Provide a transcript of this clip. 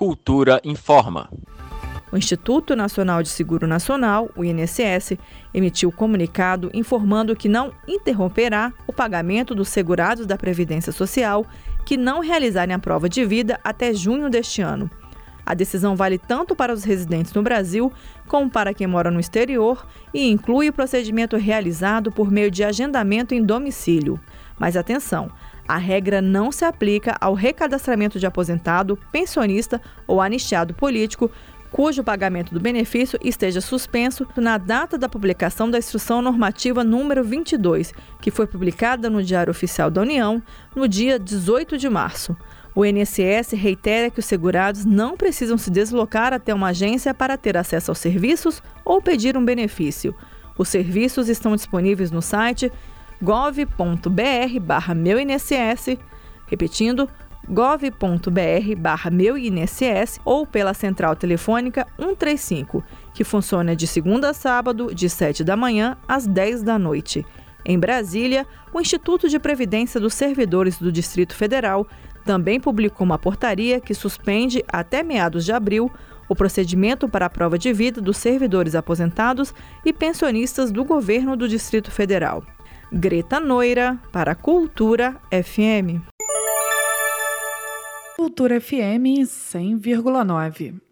Cultura informa. O Instituto Nacional de Seguro Nacional, o INSS, emitiu comunicado informando que não interromperá o pagamento dos segurados da Previdência Social que não realizarem a prova de vida até junho deste ano. A decisão vale tanto para os residentes no Brasil como para quem mora no exterior e inclui o procedimento realizado por meio de agendamento em domicílio. Mas atenção, a regra não se aplica ao recadastramento de aposentado, pensionista ou anistiado político cujo pagamento do benefício esteja suspenso na data da publicação da Instrução Normativa número 22, que foi publicada no Diário Oficial da União no dia 18 de março. O INSS reitera que os segurados não precisam se deslocar até uma agência para ter acesso aos serviços ou pedir um benefício. Os serviços estão disponíveis no site gov.br/meuinss, repetindo gov.br barra meu INSS ou pela central telefônica 135, que funciona de segunda a sábado, de 7 da manhã às 10 da noite. Em Brasília, o Instituto de Previdência dos Servidores do Distrito Federal também publicou uma portaria que suspende até meados de abril o procedimento para a prova de vida dos servidores aposentados e pensionistas do governo do Distrito Federal. Greta Noira, para Cultura FM. Cultura FM 100,9.